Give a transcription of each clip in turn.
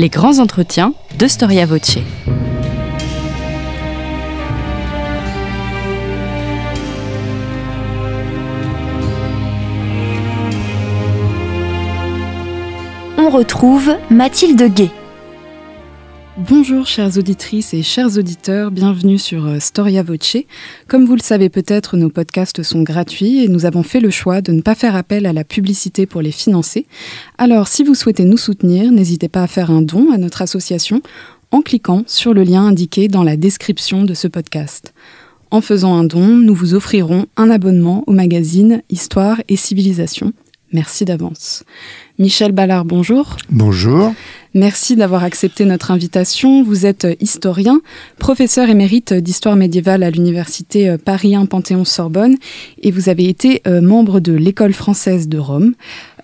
les grands entretiens de Storia Voce. On retrouve Mathilde Gay. Bonjour chères auditrices et chers auditeurs, bienvenue sur euh, Storia Voce. Comme vous le savez peut-être, nos podcasts sont gratuits et nous avons fait le choix de ne pas faire appel à la publicité pour les financer. Alors si vous souhaitez nous soutenir, n'hésitez pas à faire un don à notre association en cliquant sur le lien indiqué dans la description de ce podcast. En faisant un don, nous vous offrirons un abonnement au magazine Histoire et Civilisation. Merci d'avance. Michel Ballard, bonjour. Bonjour. Merci d'avoir accepté notre invitation. Vous êtes historien, professeur émérite d'histoire médiévale à l'université Paris 1 Panthéon-Sorbonne et vous avez été euh, membre de l'école française de Rome.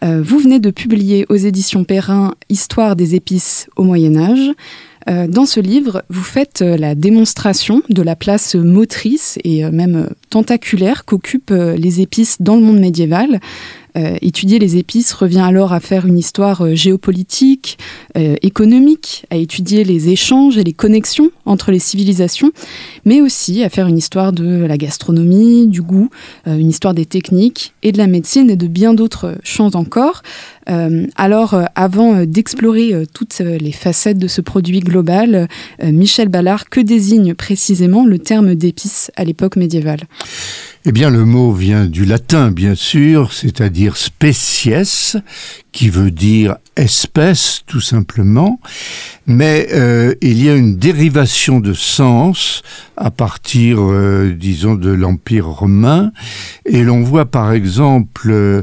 Euh, vous venez de publier aux éditions Perrin Histoire des épices au Moyen Âge. Euh, dans ce livre, vous faites la démonstration de la place motrice et même tentaculaire qu'occupent les épices dans le monde médiéval. Euh, étudier les épices revient alors à faire une histoire euh, géopolitique, euh, économique, à étudier les échanges et les connexions entre les civilisations, mais aussi à faire une histoire de la gastronomie, du goût, une histoire des techniques et de la médecine et de bien d'autres champs encore. Alors, avant d'explorer toutes les facettes de ce produit global, Michel Ballard, que désigne précisément le terme d'épices à l'époque médiévale? Eh bien, le mot vient du latin, bien sûr, c'est-à-dire species, qui veut dire espèce, tout simplement. Mais euh, il y a une dérivation de sens à partir, euh, disons, de l'Empire romain. Et l'on voit, par exemple, euh,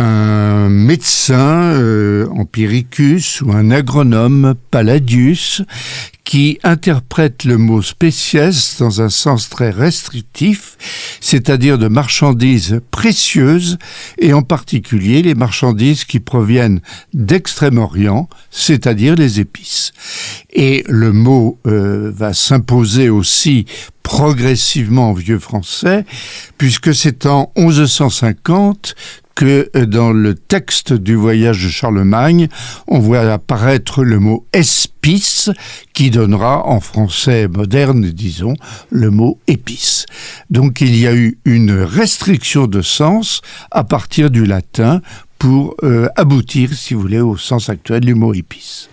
un médecin, Empiricus, ou un agronome, Palladius, qui interprète le mot spéciès dans un sens très restrictif, c'est-à-dire de marchandises précieuses, et en particulier les marchandises qui proviennent d'Extrême-Orient, c'est-à-dire les épices. Et le mot euh, va s'imposer aussi progressivement en vieux français, puisque c'est en 1150 que euh, dans le texte du voyage de Charlemagne, on voit apparaître le mot espice qui donnera en français moderne, disons, le mot épice. Donc il y a eu une restriction de sens à partir du latin pour euh, aboutir, si vous voulez, au sens actuel du mot épice.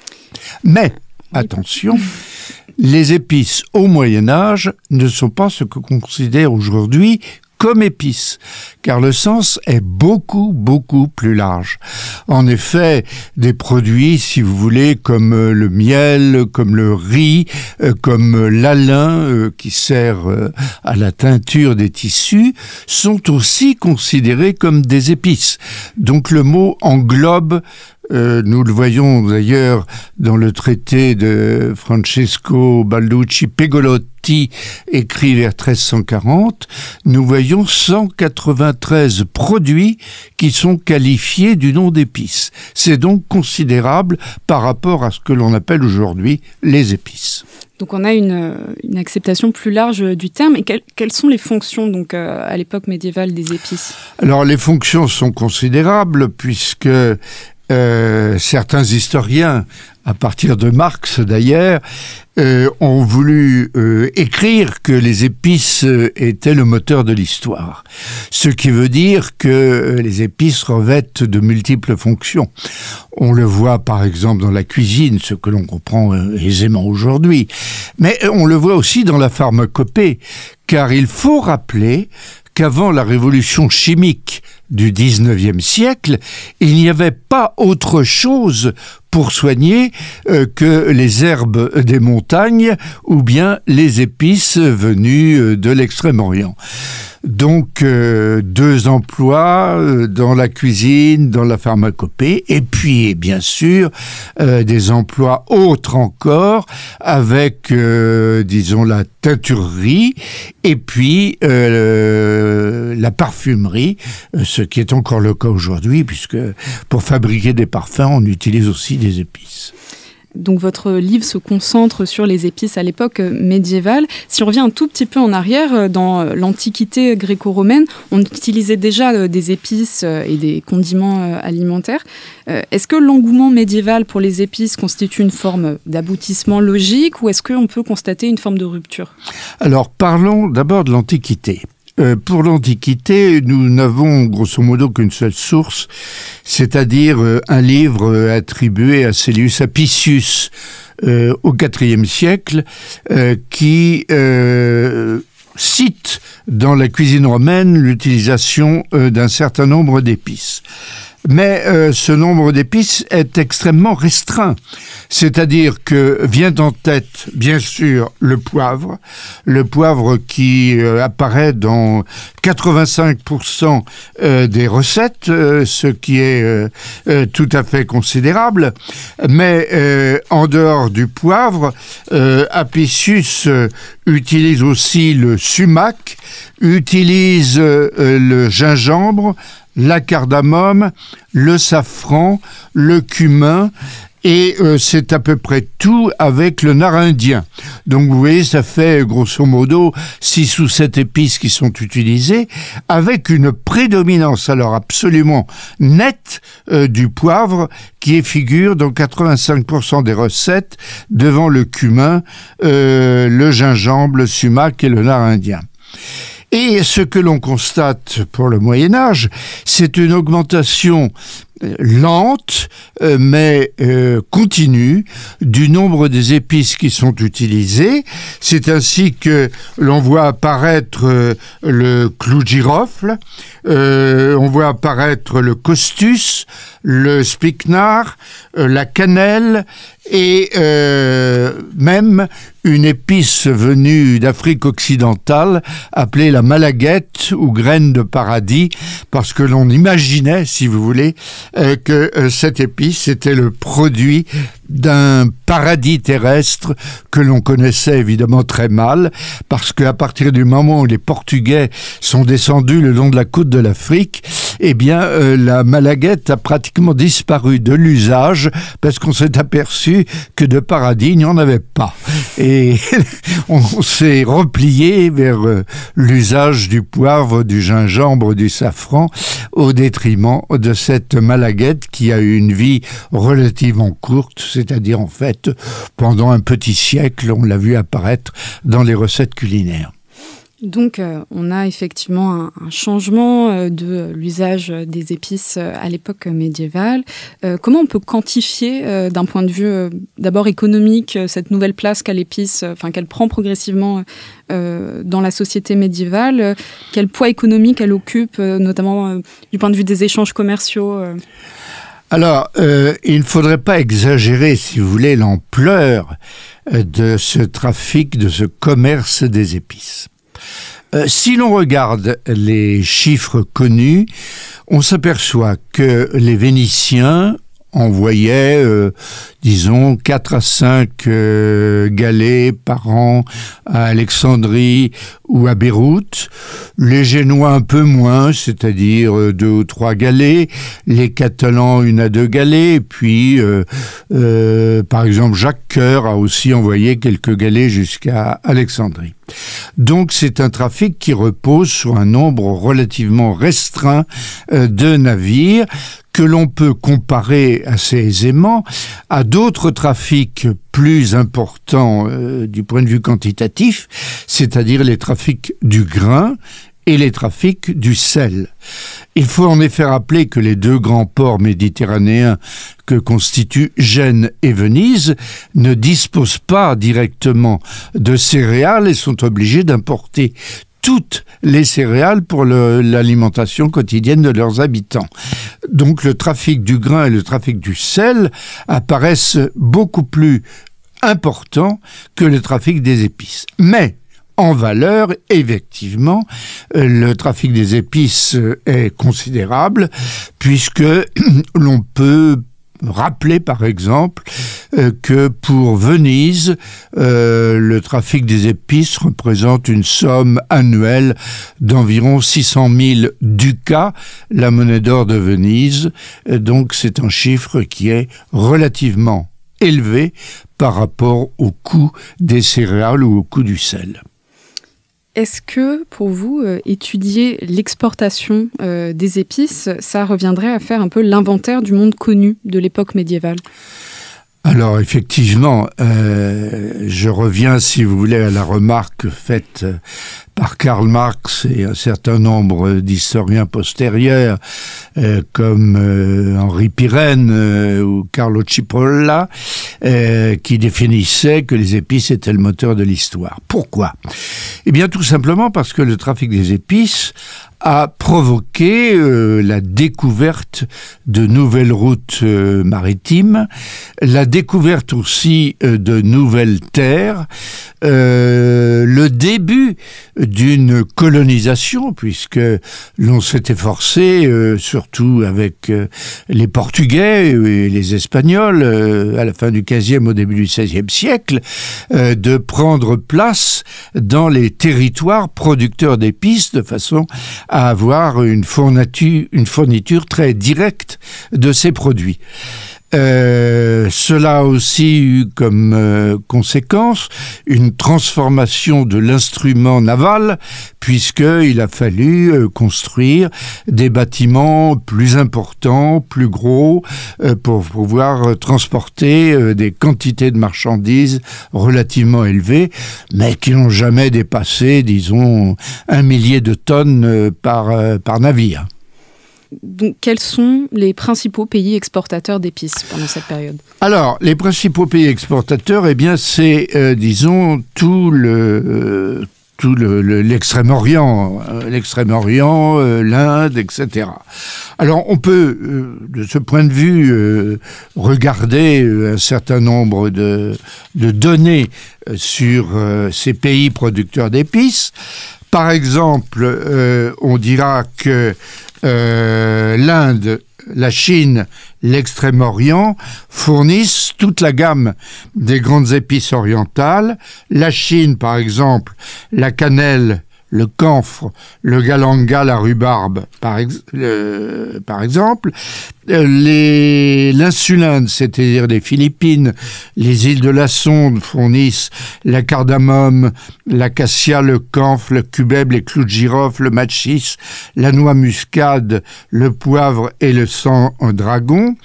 Mais, attention, les épices au Moyen Âge ne sont pas ce que considère aujourd'hui comme épices, car le sens est beaucoup, beaucoup plus large. En effet, des produits, si vous voulez, comme euh, le miel, comme le riz, euh, comme euh, qui sert à la teinture des tissus, sont aussi considérés comme des épices. Donc le mot englobe euh, nous le voyons d'ailleurs dans le traité de Francesco Balducci Pegolotti, écrit vers 1340, nous voyons 193 produits qui sont qualifiés du nom d'épices. C'est donc considérable par rapport à ce que l'on appelle aujourd'hui les épices. Donc on a une, acceptation plus large du terme. Et quelles sont les fonctions donc euh, à l'époque médiévale des épices? Alors les fonctions sont considérables puisque euh, certains historiens, à partir de Marx d'ailleurs, euh, ont voulu euh, écrire que les épices étaient le moteur de l'histoire. Ce qui veut dire que les épices revêtent de multiples fonctions. On le voit par exemple dans la cuisine, ce que l'on comprend aisément aujourd'hui, mais on le voit aussi dans la pharmacopée, car il faut rappeler qu'avant la révolution chimique du XIXe siècle, il n'y avait pas autre chose pour soigner euh, que les herbes des montagnes ou bien les épices venues euh, de l'Extrême-Orient. Donc euh, deux emplois dans la cuisine, dans la pharmacopée, et puis bien sûr des emplois autres encore avec, disons, la teinturerie, et puis la parfumerie, ce qui est encore le cas aujourd'hui, puisque pour fabriquer des parfums, on utilise aussi des épices. donc votre livre se concentre sur les épices à l'époque médiévale. Si on revient un tout petit peu en arrière, dans l'Antiquité gréco-romaine, on utilisait déjà des épices et des condiments alimentaires. Est-ce que l'engouement médiéval pour les épices constitue une forme d'aboutissement logique ou est-ce qu'on peut constater une forme de rupture? Alors parlons d'abord de l'Antiquité. Euh, pour l'Antiquité, nous n'avons grosso modo qu'une seule source, c'est-à-dire euh, un livre euh, attribué à Célius Apicius au IVe siècle, qui cite dans la cuisine romaine l'utilisation d'un certain nombre d'épices mais euh, ce nombre d'épices est extrêmement restreint. C'est-à-dire que vient en tête, bien sûr, le poivre, le poivre qui euh, apparaît dans 85% euh, des recettes, ce qui est tout à fait considérable. Mais en dehors du poivre, Apicius utilise aussi le sumac, utilise le gingembre, la cardamome, le safran, le cumin, et euh, c'est à peu près tout avec le nard indien. Donc vous voyez, ça fait grosso modo 6 ou 7 épices qui sont utilisées, avec une prédominance alors absolument nette euh, du poivre qui figure dans 85% des recettes devant le cumin, euh, le gingembre, le sumac et le nard indien. Et ce que l'on constate pour le Moyen Âge, c'est une augmentation lente euh, mais euh, continue du nombre des épices qui sont utilisées. C'est ainsi que l'on voit apparaître euh, le clou de girofle, on voit apparaître le costus, le spikenard, la cannelle et même une épice venue d'Afrique occidentale appelée la malaguette ou graine de paradis parce que l'on imaginait, si vous voulez, euh, que euh, cette épice était le produit d'un paradis terrestre que l'on connaissait évidemment très mal, parce qu'à partir du moment où les Portugais sont descendus le long de la côte de l'Afrique, eh bien, euh, la malaguette a pratiquement disparu de l'usage, parce qu'on s'est aperçu que de paradis, il n'y en avait pas. Et on s'est replié vers euh, l'usage du poivre, du gingembre, du safran, au détriment de cette malaguette qui a eu une vie relativement courte, c'est-à-dire en fait pendant un petit siècle, on l'a vu apparaître dans les recettes culinaires. Donc, euh, on a effectivement un, changement euh, de l'usage des épices euh, à l'époque médiévale. comment on peut quantifier, d'un point de vue d'abord économique, cette nouvelle place enfin qu'elle prend progressivement dans la société médiévale? Quel poids économique elle occupe, notamment du point de vue des échanges commerciaux alors, il ne faudrait pas exagérer, si vous voulez, l'ampleur de ce trafic, de ce commerce des épices. Euh, si l'on regarde les chiffres connus, on s'aperçoit que les Vénitiens envoyait, euh, disons, 4 à 5 euh, galets par an à Alexandrie ou à Beyrouth. Les Génois un peu moins, c'est-à-dire euh, deux ou trois galets. Les Catalans une à deux galets. Et puis, par exemple, Jacques Coeur a aussi envoyé quelques galets jusqu'à Alexandrie. Donc c'est un trafic qui repose sur un nombre relativement restreint de navires que l'on peut comparer assez aisément à d'autres trafics plus importants euh, du point de vue quantitatif, c'est-à-dire les trafics du grain et les trafics du sel. Il faut en effet rappeler que les deux grands ports méditerranéens que constituent Gênes et Venise ne disposent pas directement de céréales et sont obligés d'importer toutes les céréales pour l'alimentation quotidienne de leurs habitants. Donc le trafic du grain et le trafic du sel apparaissent beaucoup plus importants que le trafic des épices. Mais en valeur, effectivement, le trafic des épices est considérable puisque l'on peut rappeler par exemple euh, que pour Venise, euh, le trafic des épices représente une somme annuelle d'environ 600 000 ducats, la monnaie d'or de Venise. donc c'est un chiffre qui est relativement élevé par rapport au coût des céréales ou au coût du sel. Est-ce que pour vous, euh, étudier l'exportation euh, des épices, ça reviendrait à faire un peu l'inventaire du monde connu de l'époque médiévale? Alors effectivement, euh, je reviens, si vous voulez, à la remarque faite par Karl Marx et un certain nombre d'historiens postérieurs, euh, comme euh, Henri Pirenne ou Carlo Cipolla, qui définissaient que les épices étaient le moteur de l'histoire. Pourquoi? Eh bien tout simplement parce que le trafic des épices a provoqué euh, la découverte de nouvelles routes euh, maritimes, la découverte aussi euh, de nouvelles terres, le début d'une colonisation, puisque l'on s'était forcé, surtout avec les Portugais et les Espagnols, à la fin du XVe, au début du XVIe siècle, de prendre place dans les territoires producteurs d'épices de façon à avoir une fourniture très directe de ces produits. Euh, cela a aussi eu comme euh, conséquence une transformation de l'instrument naval, puisqu'il a fallu euh, construire des bâtiments plus importants, plus gros, pour pouvoir transporter des quantités de marchandises relativement élevées, mais qui n'ont jamais dépassé, disons, un millier de tonnes par, par navire. Donc, quels sont les principaux pays exportateurs d'épices pendant cette période Alors, les principaux pays exportateurs, eh bien, c'est, euh, disons, tout le, euh, tout l'extrême-orient, euh, l'extrême-orient, l'Inde, etc. Alors on peut, de ce point de vue, regarder un certain nombre de, de données sur ces pays producteurs d'épices. Par exemple, on dira que euh, l'Inde, la Chine, l'Extrême-Orient fournissent toute la gamme des grandes épices orientales. La Chine, par exemple, la cannelle, le camphre, le galanga, la rhubarbe, par, exemple, euh, l'insulinde, c'est-à-dire les Philippines, les îles de la Sonde fournissent la cardamome, l'acacia, le camphre, le cubeb, les clous de girofle, le machis, la noix muscade, le poivre et le sang dragon.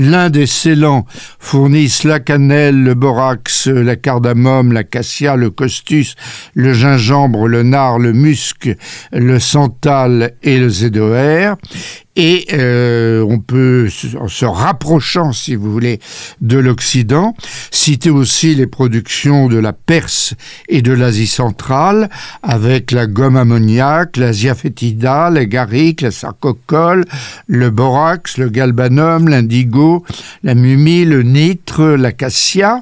L'un des scellants fournissent la cannelle, le borax, la cardamome, la cassia, le costus, le gingembre, le nard, le musc, le santal et le zédoer. Et euh, on peut, en se rapprochant, si vous voulez, de l'Occident, citer aussi les productions de la Perse et de l'Asie centrale, avec la gomme ammoniaque, la ziafétida, l'agaric, la sarcocole, le borax, le galbanum, l'indigo, la mumie, le nitre, l'acacia.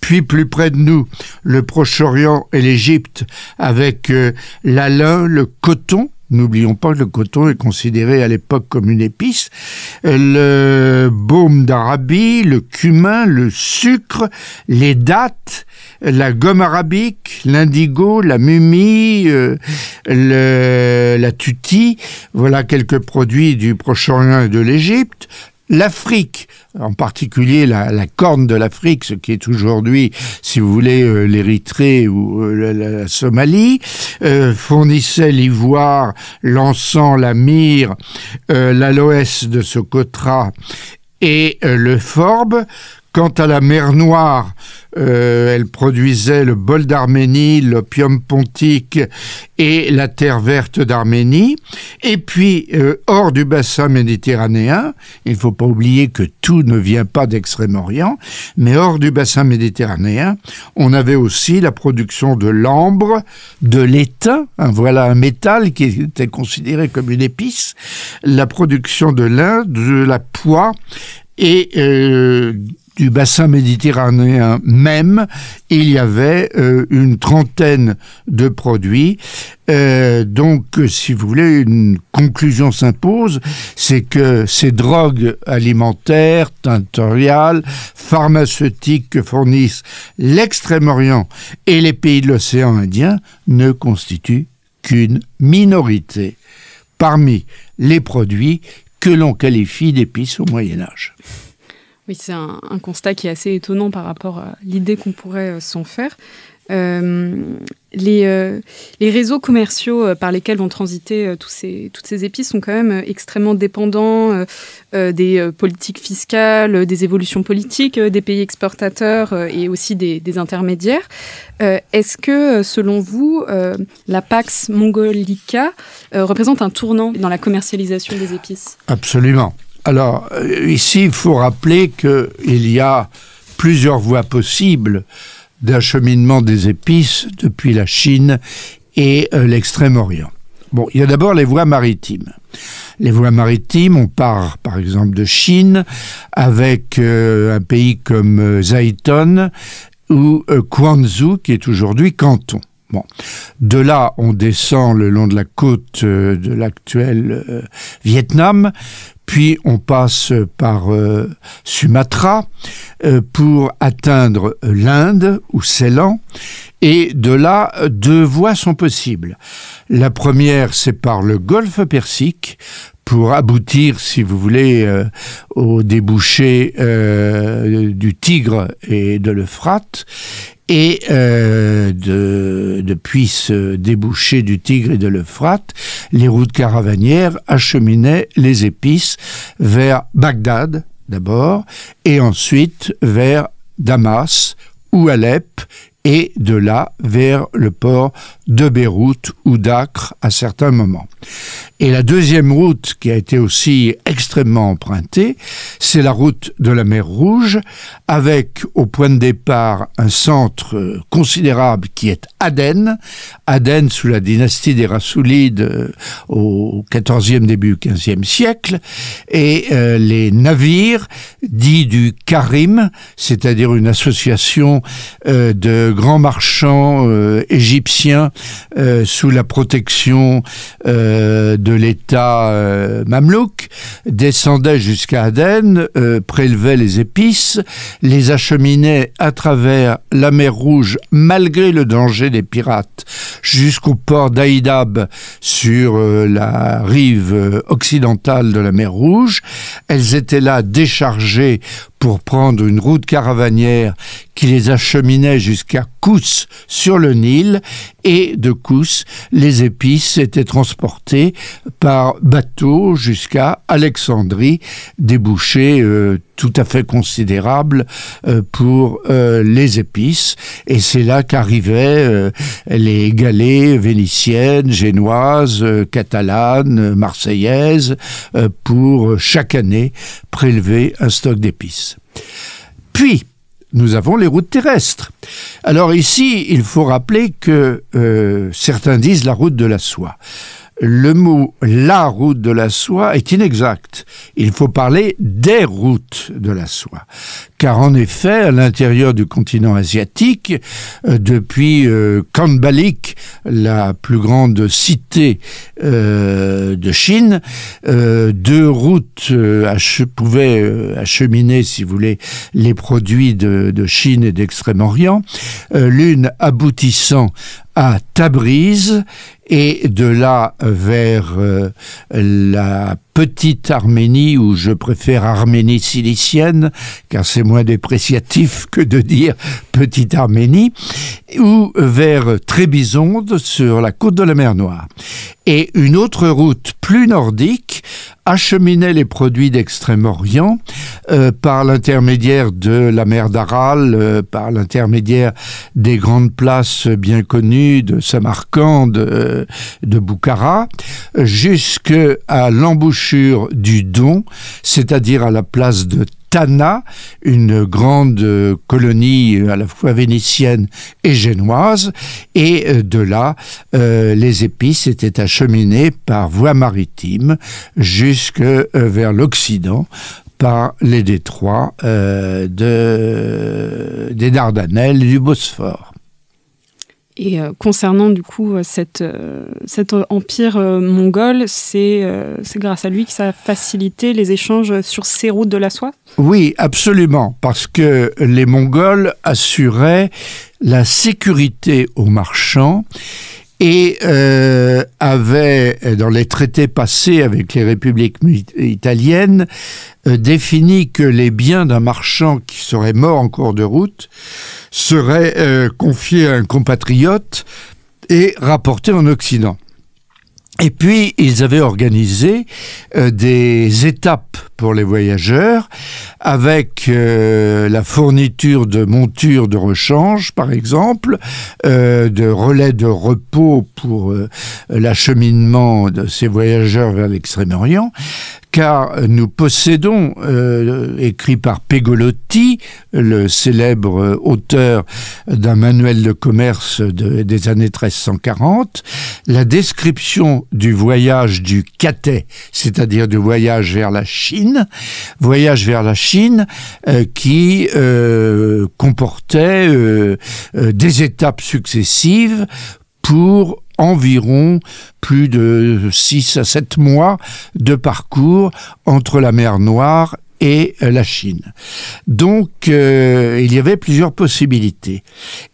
Puis plus près de nous, le Proche-Orient et l'Égypte, avec euh, le coton, N'oublions pas que le coton est considéré à l'époque comme une épice. Le baume d'Arabie, le cumin, le sucre, les dattes, la gomme arabique, l'indigo, la mumie, euh, la tutie. Voilà quelques produits du Proche-Orient et de l'Égypte. L'Afrique, en particulier la, corne de l'Afrique, ce qui est aujourd'hui, si vous voulez, euh, l'Érythrée ou euh, la, Somalie, euh, fournissait l'ivoire, l'encens, la myrrhe, l'aloès de Socotra et le forbe. Quant à la mer Noire, euh, elle produisait le bol d'Arménie, l'opium pontique et la terre verte d'Arménie. Et puis, euh, hors du bassin méditerranéen, il ne faut pas oublier que tout ne vient pas d'Extrême-Orient, mais hors du bassin méditerranéen, on avait aussi la production de l'ambre, de l'étain, hein, voilà un métal qui était considéré comme une épice, la production de lin, de la poix et euh, du bassin méditerranéen même, il y avait euh, une trentaine de produits. Euh, donc, si vous voulez, une conclusion s'impose, c'est que ces drogues alimentaires, tintoriales, pharmaceutiques que fournissent l'Extrême-Orient et les pays de l'océan Indien ne constituent qu'une minorité parmi les produits que l'on qualifie d'épices au Moyen Âge. Oui, c'est un, constat qui est assez étonnant par rapport à l'idée qu'on pourrait s'en faire. Euh, les, euh, les, réseaux commerciaux euh, par lesquels vont transiter toutes ces épices sont quand même extrêmement dépendants des politiques fiscales, des évolutions politiques des pays exportateurs et aussi des intermédiaires. Est-ce que, selon vous, la Pax Mongolica représente un tournant dans la commercialisation des épices? Absolument. Alors, ici, il faut rappeler qu'il y a plusieurs voies possibles d'acheminement des épices depuis la Chine et euh, l'Extrême-Orient. Bon, il y a d'abord les voies maritimes. Les voies maritimes, on part par exemple de Chine avec euh, un pays comme euh, ou Quanzhou qui est aujourd'hui Canton. Bon. De là, on descend le long de la côte de l'actuel Vietnam, puis on passe par euh, Sumatra euh, pour atteindre l'Inde ou Ceylan, et de là, deux voies sont possibles. La première, c'est par le golfe Persique, pour aboutir, si vous voulez, euh, au débouché du Tigre et de l'Euphrate, et euh, de, depuis ce débouché du Tigre et de l'Euphrate, les routes caravanières acheminaient les épices vers Bagdad d'abord, et ensuite vers Damas ou Alep, et de là vers le port de Beyrouth ou d'Acre à certains moments. Et la deuxième route qui a été aussi extrêmement empruntée, c'est la route de la mer Rouge, avec au point de départ un centre considérable qui est Aden, Aden sous la dynastie des Rassoulides euh, au XIVe début XVe siècle, et euh, les navires dits du Karim, c'est-à-dire une association euh, de grands marchands égyptiens sous la protection de de l'État euh, mamelouk descendait jusqu'à Aden, euh, prélevait les épices, les acheminait à travers la mer Rouge malgré le danger des pirates jusqu'au port d'Aïdab sur euh, la rive occidentale de la mer Rouge. Elles étaient là déchargées pour prendre une route caravanière qui les acheminait jusqu'à Kous sur le Nil et de Kous, les épices étaient transportées par bateau jusqu'à Alexandrie, débouché euh, tout à fait considérable euh, pour euh, les épices. Et c'est là qu'arrivaient les galets vénitiennes, génoises, catalanes, marseillaises, pour chaque année prélever un stock d'épices. Puis, nous avons les routes terrestres. Alors ici, il faut rappeler que euh, certains disent la route de la soie le mot la route de la soie est inexact. Il faut parler des routes de la soie. Car en effet, à l'intérieur du continent asiatique, euh, depuis euh, Kanbalik, la plus grande cité euh, de Chine, deux routes pouvaient acheminer, si vous voulez, les produits de Chine et d'Extrême-Orient, l'une aboutissant à Tabriz et de là vers euh, la petite Arménie, ou je préfère Arménie cilicienne, car c'est moins dépréciatif que de dire petite Arménie, ou vers Trébizonde sur la côte de la mer Noire. Et une autre route plus nordique acheminait les produits d'Extrême-Orient euh, par l'intermédiaire de la mer d'Aral, euh, par l'intermédiaire des grandes places bien connues de Samarcande, de, de Boukhara, jusqu'à l'embouchure du Don, c'est-à-dire à la place de Tana, une grande colonie à la fois vénitienne et génoise, et euh, de là, euh, les épices étaient acheminées par voie maritime jusque euh, vers l'Occident par les détroits des Dardanelles et du Bosphore. Et euh, concernant du coup euh, euh, cet empire mongol, c'est grâce à lui que ça a facilité les échanges sur ces routes de la soie? Oui, absolument, parce que les Mongols assuraient la sécurité aux marchands et avait, dans les traités passés avec les républiques italiennes, euh, défini que les biens d'un marchand qui serait mort en cours de route seraient euh, confiés à un compatriote et rapportés en Occident. Et puis, ils avaient organisé euh, des étapes pour les voyageurs avec la fourniture de montures de rechange, par exemple, de relais de repos pour l'acheminement de ces voyageurs vers l'Extrême-Orient, car nous possédons, euh, écrit par Pegolotti, le célèbre auteur d'un manuel de commerce des années 1340, la description du voyage du Cathay, c'est-à-dire du voyage vers la Chine, voyage vers la Chine euh, qui euh, comportait des étapes successives pour environ plus de 6 à 7 mois de parcours entre la mer Noire et euh, la Chine. Donc, euh, il y avait plusieurs possibilités.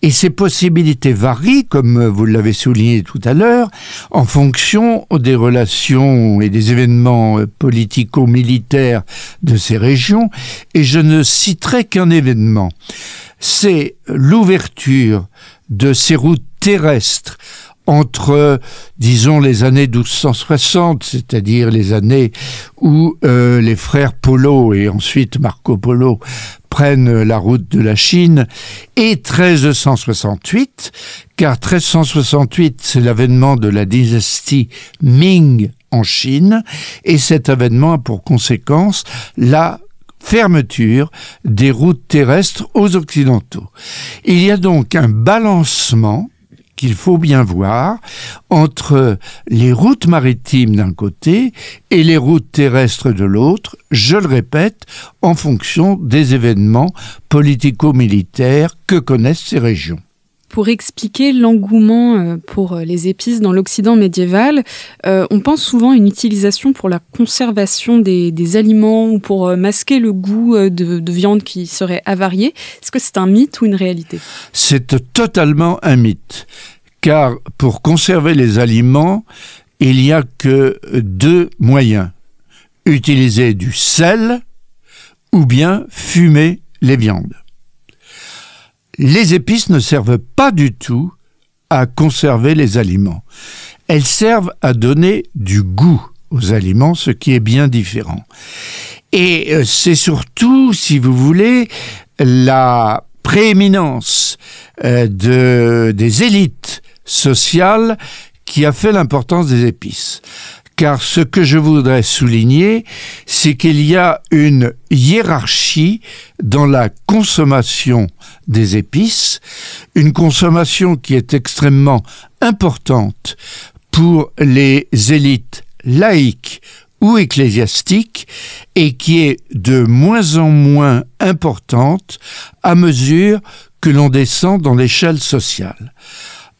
Et ces possibilités varient, comme vous l'avez souligné tout à l'heure, en fonction des relations et des événements euh, politico-militaires de ces régions. Et je ne citerai qu'un événement. C'est l'ouverture de ces routes terrestres entre, disons, les années 1260, c'est-à-dire les années où euh, les frères Polo et ensuite Marco Polo prennent la route de la Chine, et 1368, car 1368, c'est l'avènement de la dynastie Ming en Chine, et cet avènement a pour conséquence la fermeture des routes terrestres aux Occidentaux. Il y a donc un balancement qu'il faut bien voir entre les routes maritimes d'un côté et les routes terrestres de l'autre, je le répète, en fonction des événements politico-militaires que connaissent ces régions pour expliquer l'engouement euh, pour euh, les épices dans l'Occident médiéval. Euh, on pense souvent à une utilisation pour la conservation des, aliments ou pour masquer le goût de, viande qui serait avariée. Est-ce que c'est un mythe ou une réalité? C'est totalement un mythe. Car pour conserver les aliments, il n'y a que deux moyens. Utiliser du sel ou bien fumer les viandes les épices ne servent pas du tout à conserver les aliments. Elles servent à donner du goût aux aliments, ce qui est bien différent. Et euh, c'est surtout, si vous voulez, la prééminence euh, de, des élites sociales qui a fait l'importance des épices car ce que je voudrais souligner, c'est qu'il y a une hiérarchie dans la consommation des épices, une consommation qui est extrêmement importante pour les élites laïques ou ecclésiastiques et qui est de moins en moins importante à mesure que l'on descend dans l'échelle sociale.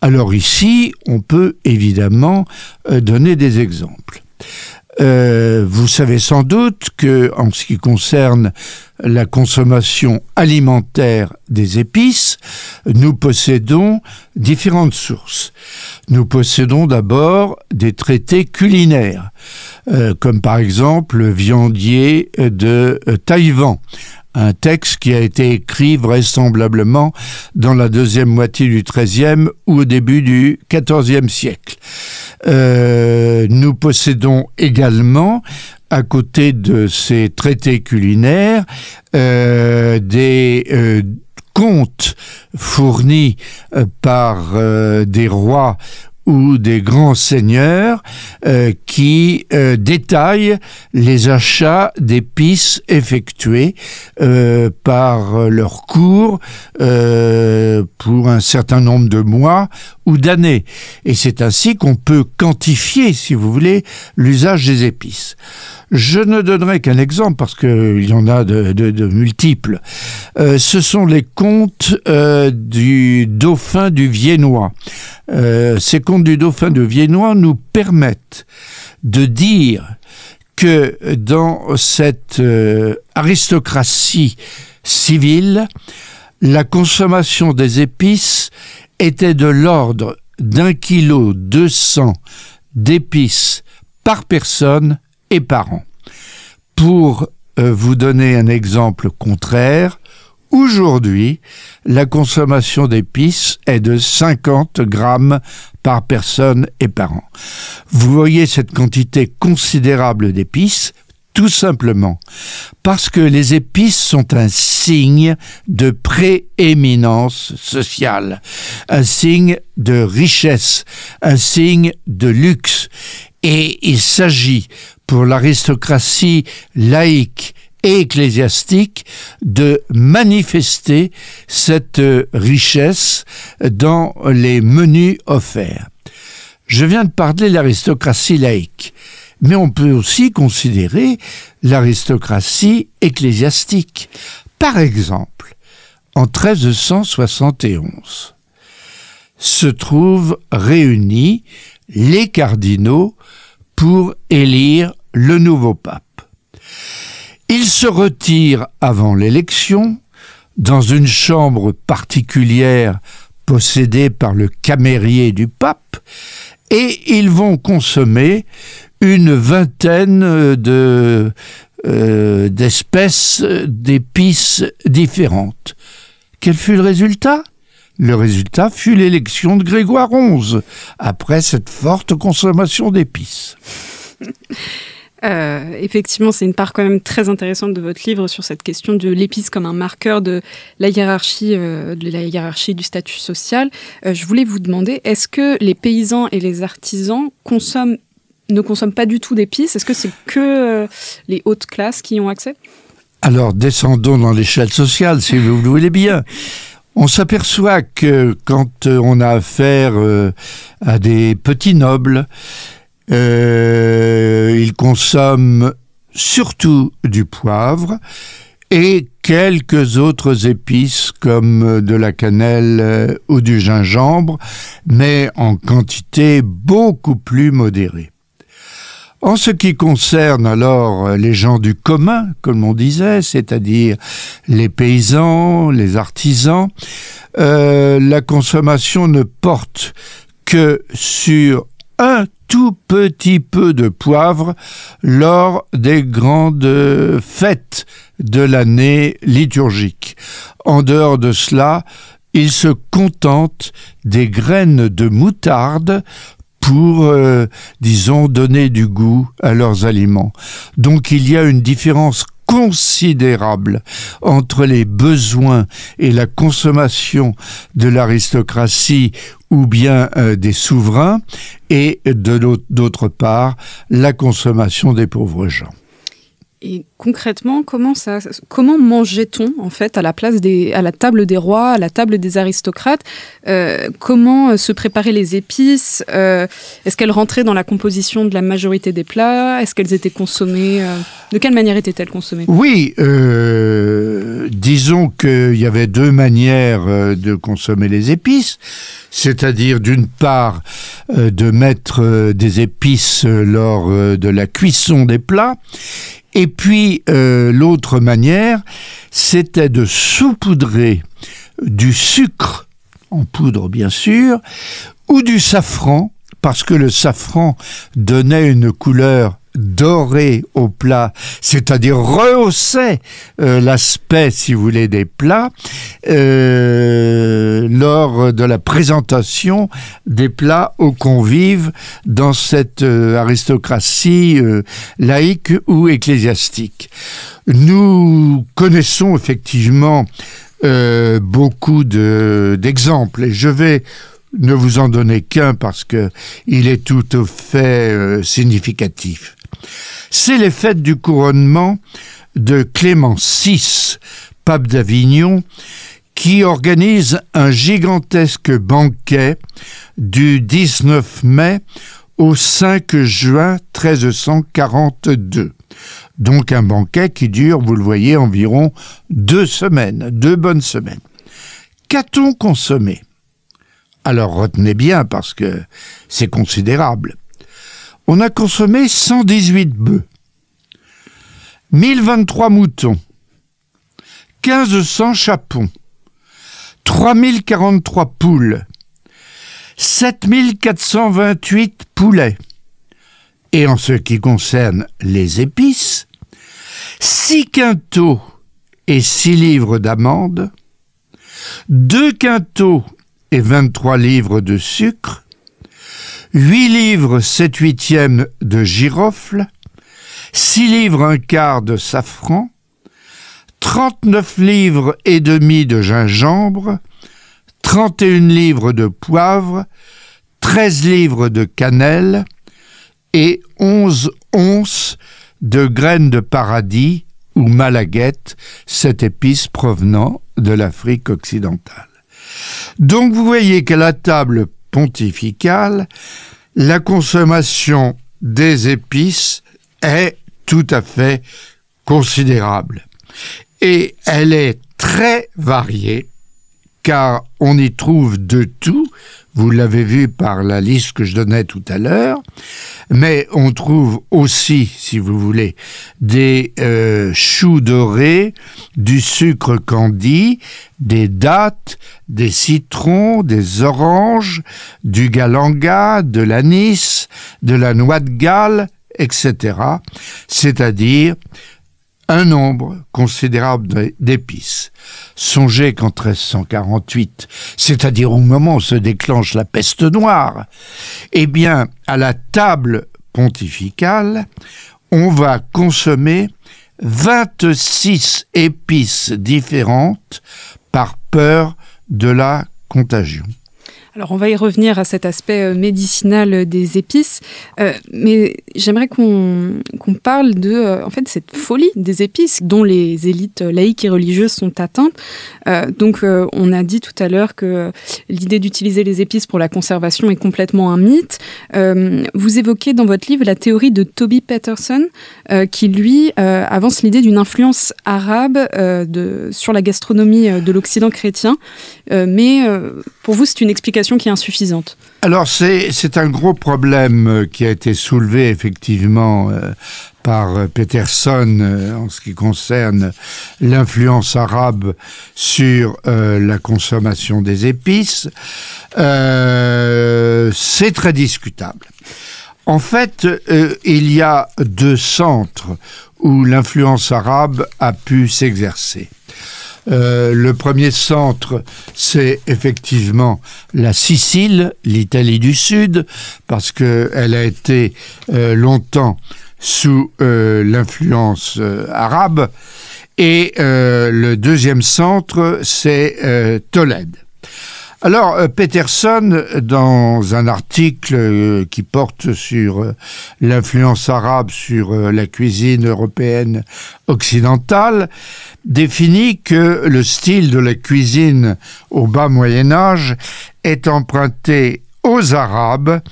Alors ici, on peut évidemment euh, donner des exemples. Euh, vous savez sans doute que, en ce qui concerne la consommation alimentaire des épices, nous possédons différentes sources. Nous possédons d'abord des traités culinaires, euh, comme par exemple le viandier de Taïwan, un texte qui a été écrit vraisemblablement dans la deuxième moitié du XIIIe ou au début du XIVe siècle. Euh, nous possédons également, à côté de ces traités culinaires, euh, des euh, contes fournis par des rois ou des grands seigneurs euh, qui euh, détaillent les achats d'épices effectués euh, par leur cours pour un certain nombre de mois ou d'années. Et c'est ainsi qu'on peut quantifier, si vous voulez, l'usage des épices. Je ne donnerai qu'un exemple parce qu'il y en a de, multiples. Euh, ce sont les contes euh, du dauphin du Viennois. Euh, ces contes du dauphin du Viennois nous permettent de dire que dans cette aristocratie civile, la consommation des épices était de l'ordre d'un kilo 200 d'épices par personne et par an. Pour euh, vous donner un exemple contraire, aujourd'hui, la consommation d'épices est de 50 grammes par personne et par an. Vous voyez cette quantité considérable d'épices tout simplement parce que les épices sont un signe de prééminence sociale, un signe de richesse, un signe de luxe. Et il s'agit pour l'aristocratie laïque et ecclésiastique de manifester cette richesse dans les menus offerts. Je viens de parler de l'aristocratie laïque mais on peut aussi considérer l'aristocratie ecclésiastique. Par exemple, en 1371, se trouvent réunis les cardinaux pour élire le nouveau pape. Ils se retirent avant l'élection dans une chambre particulière possédée par le camérier du pape et ils vont consommer une vingtaine de euh, d'espèces d'épices différentes. Quel fut le résultat? Le résultat fut l'élection de Grégoire XI, après cette forte consommation d'épices. Euh, effectivement, c'est une part quand même très intéressante de votre livre sur cette question de l'épice comme un marqueur de la hiérarchie, euh, de la hiérarchie du statut social. je voulais vous demander, est-ce que les paysans et les artisans consomment ne consomment pas du tout d'épices? Est-ce que c'est que euh, les hautes classes qui y ont accès? Alors descendons dans l'échelle sociale, si vous le voulez bien. On s'aperçoit que quand on a affaire euh, à des petits nobles, euh, ils consomment surtout du poivre et quelques autres épices comme de la cannelle ou du gingembre, mais en quantité beaucoup plus modérée. En ce qui concerne alors euh, les gens du commun, comme on disait, c'est-à-dire les paysans, les artisans, euh, la consommation ne porte que sur un tout petit peu de poivre lors des grandes fêtes de l'année liturgique. En dehors de cela, ils se contentent des graines de moutarde pour, euh, disons, donner du goût à leurs aliments. Donc il y a une différence considérable entre les besoins et la consommation de l'aristocratie ou bien euh, des souverains et de d'autre part la consommation des pauvres gens. Et concrètement, comment ça, comment mangeait-on en fait à la place des, à la table des rois, à la table des aristocrates euh, Comment euh, se préparaient les épices euh, Est-ce qu'elles rentraient dans la composition de la majorité des plats Est-ce qu'elles étaient consommées De quelle manière étaient-elles consommées? Oui, disons qu'il y avait deux manières de consommer les épices, c'est-à-dire d'une part de mettre des épices lors de la cuisson des plats et puis euh, l'autre manière, c'était de saupoudrer du sucre, en poudre bien sûr, ou du safran, parce que le safran donnait une couleur doré au plat, c'est-à-dire rehaussait euh, l'aspect, si vous voulez, des plats euh, lors de la présentation des plats aux convives dans cette euh, aristocratie laïque ou ecclésiastique. Nous connaissons effectivement beaucoup d'exemples et je vais ne vous en donner qu'un parce que il est tout au fait significatif c'est les fêtes du couronnement de Clément VI, pape d'Avignon, qui organise un gigantesque banquet du 19 mai au 5 juin 1342. Donc un banquet qui dure, vous le voyez, environ deux semaines, deux bonnes semaines. Qu'a-t-on consommé? Alors retenez bien parce que c'est considérable on a consommé 118 bœufs, 1023 moutons, 1500 chapons, 3043 poules, 7428 poulets. Et en ce qui concerne les épices, 6 quintaux et 6 livres d'amandes, 2 quintaux et 23 livres de sucre, 8 livres 7 huitièmes de girofle, 6 livres un quart de safran, 39 livres et demi de gingembre, 31 livres de poivre, 13 livres de cannelle et 11 onces de graines de paradis ou malaguette, cette épice provenant de l'Afrique occidentale. Donc vous voyez qu'à la table pontificale, la consommation des épices est tout à fait considérable. Et elle est très variée, car on y trouve de tout, vous l'avez vu par la liste que je donnais tout à l'heure, mais on trouve aussi, si vous voulez, des euh, choux dorés, du sucre candi, des dattes, des citrons, des oranges, du galanga, de l'anis, de la noix de Galles, etc. C'est-à-dire un nombre considérable d'épices. Songez qu'en 1348, c'est-à-dire au moment où se déclenche la peste noire, eh bien, à la table pontificale, on va consommer 26 épices différentes par peur de la contagion. Alors on va y revenir à cet aspect euh, médicinal des épices, euh, mais j'aimerais qu'on parle de euh, en fait cette folie des épices dont les élites laïques et religieuses sont atteintes. donc on a dit tout à l'heure que l'idée d'utiliser les épices pour la conservation est complètement un mythe. vous évoquez dans votre livre la théorie de Toby Peterson qui lui avance l'idée d'une influence arabe de, sur la gastronomie de l'Occident chrétien, mais pour vous c'est une explication qui est insuffisante Alors c'est un gros problème euh, qui a été soulevé effectivement euh, par euh, Peterson en ce qui concerne l'influence arabe sur la consommation des épices. c'est très discutable. En fait, il y a deux centres où l'influence arabe a pu s'exercer. Euh, le premier centre, c'est effectivement la Sicile, l'Italie du Sud, parce qu'elle a été euh, longtemps sous euh, l'influence arabe. Et le deuxième centre, c'est Tolède. Alors, euh, Peterson, dans un article euh, qui porte sur euh, l'influence arabe sur la cuisine européenne occidentale, définit que le style de la cuisine au bas Moyen Âge est emprunté aux Arabes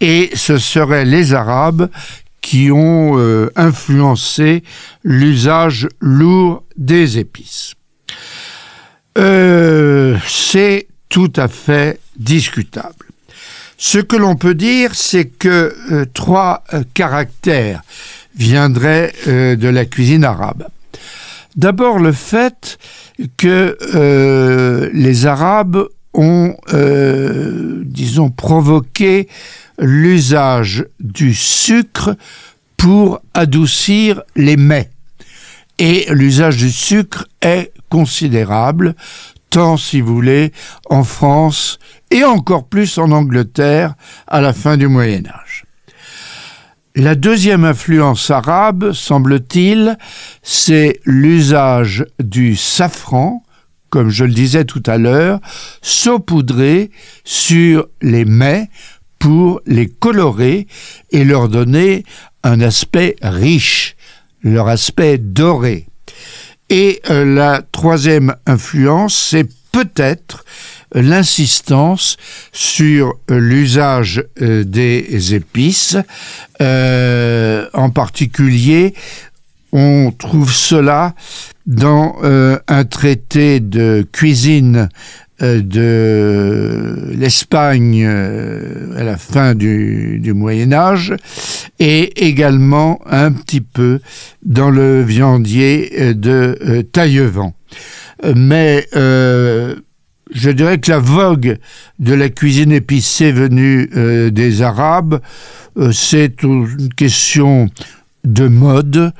et ce seraient les Arabes qui ont influencé l'usage lourd des épices. c'est tout à fait discutable. Ce que l'on peut dire, c'est que euh, trois euh, caractères viendraient euh, de la cuisine arabe. D'abord le fait que les Arabes ont, disons, provoqué l'usage du sucre pour adoucir les mets. Et l'usage du sucre est considérable, si vous voulez, en France et encore plus en Angleterre à la fin du Moyen Âge. La deuxième influence arabe, semble-t-il, c'est l'usage du safran, comme je le disais tout à l'heure, saupoudré sur les mets pour les colorer et leur donner un aspect riche, leur aspect doré. Et euh, la troisième influence, c'est peut-être l'insistance sur euh, l'usage euh, des épices. en particulier, on trouve cela dans un traité de cuisine de l'Espagne euh, à la fin du, Moyen Âge et également un petit peu dans le viandier euh, de Taillevent. Mais je dirais que la vogue de la cuisine épicée venue euh, des Arabes, euh, c'est une question de mode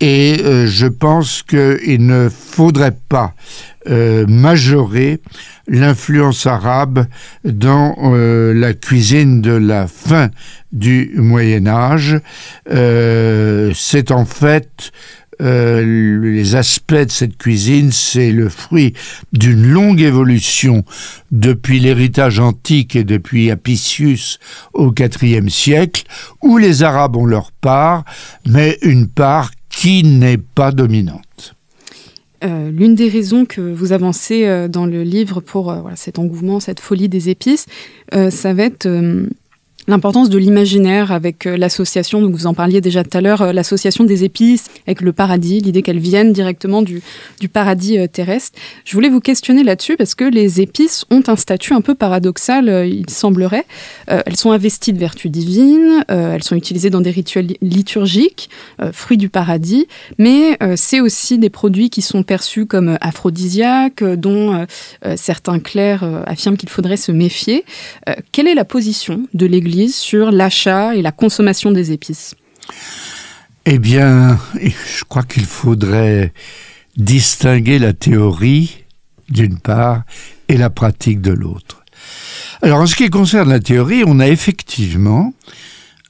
et euh, je pense qu'il ne faudrait pas majorer l'influence arabe dans la cuisine de la fin du Moyen Âge. c'est en fait euh, les aspects de cette cuisine, c'est le fruit d'une longue évolution depuis l'héritage antique et depuis Apicius au IVe siècle, où les Arabes ont leur part, mais une part qui n'est pas dominante. Euh, l'une des raisons que vous avancez euh, dans le livre pour cet engouement, cette folie des épices, ça va être l'importance de l'imaginaire avec euh, l'association, vous en parliez déjà tout à l'heure, euh, l'association des épices avec le paradis, l'idée qu'elles viennent directement du, du paradis euh, terrestre. Je voulais vous questionner là-dessus parce que les épices ont un statut un peu paradoxal, il semblerait. elles sont investies de vertus divines, elles sont utilisées dans des rituels liturgiques, fruits du paradis, mais c'est aussi des produits qui sont perçus comme aphrodisiaques, dont certains clercs affirment qu'il faudrait se méfier. quelle est la position de l'Église sur l'achat et la consommation des épices Eh bien, je crois qu'il faudrait distinguer la théorie d'une part et la pratique de l'autre. Alors en ce qui concerne la théorie, on a effectivement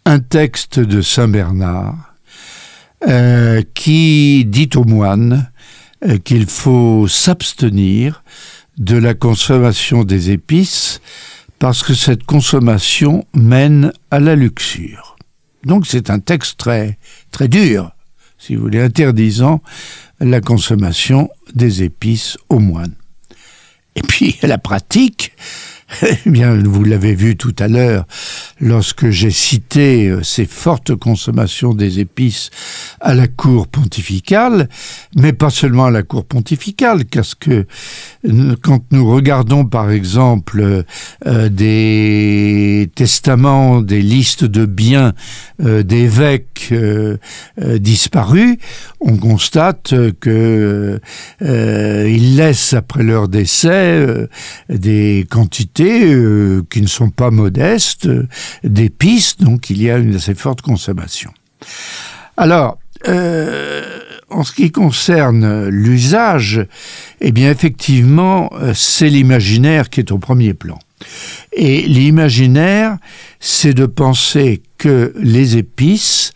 un texte de Saint Bernard euh, qui dit aux moines euh, qu'il faut s'abstenir de la consommation des épices parce que cette consommation mène à la luxure. Donc c'est un texte très, très dur, si vous voulez, interdisant la consommation des épices aux moines. Et puis la pratique, eh bien, vous l'avez vu tout à l'heure, lorsque j'ai cité euh, ces fortes consommations des épices à la cour pontificale, mais pas seulement à la cour pontificale, parce que euh, quand nous regardons par exemple euh, des testaments, des listes de biens d'évêques disparus, on constate que ils laissent après leur décès des quantités qui ne sont pas modestes d'épices, donc il y a une assez forte consommation. Alors, euh, en ce qui concerne l'usage, eh bien effectivement, euh, c'est l'imaginaire qui est au premier plan. Et l'imaginaire, c'est de penser que les épices,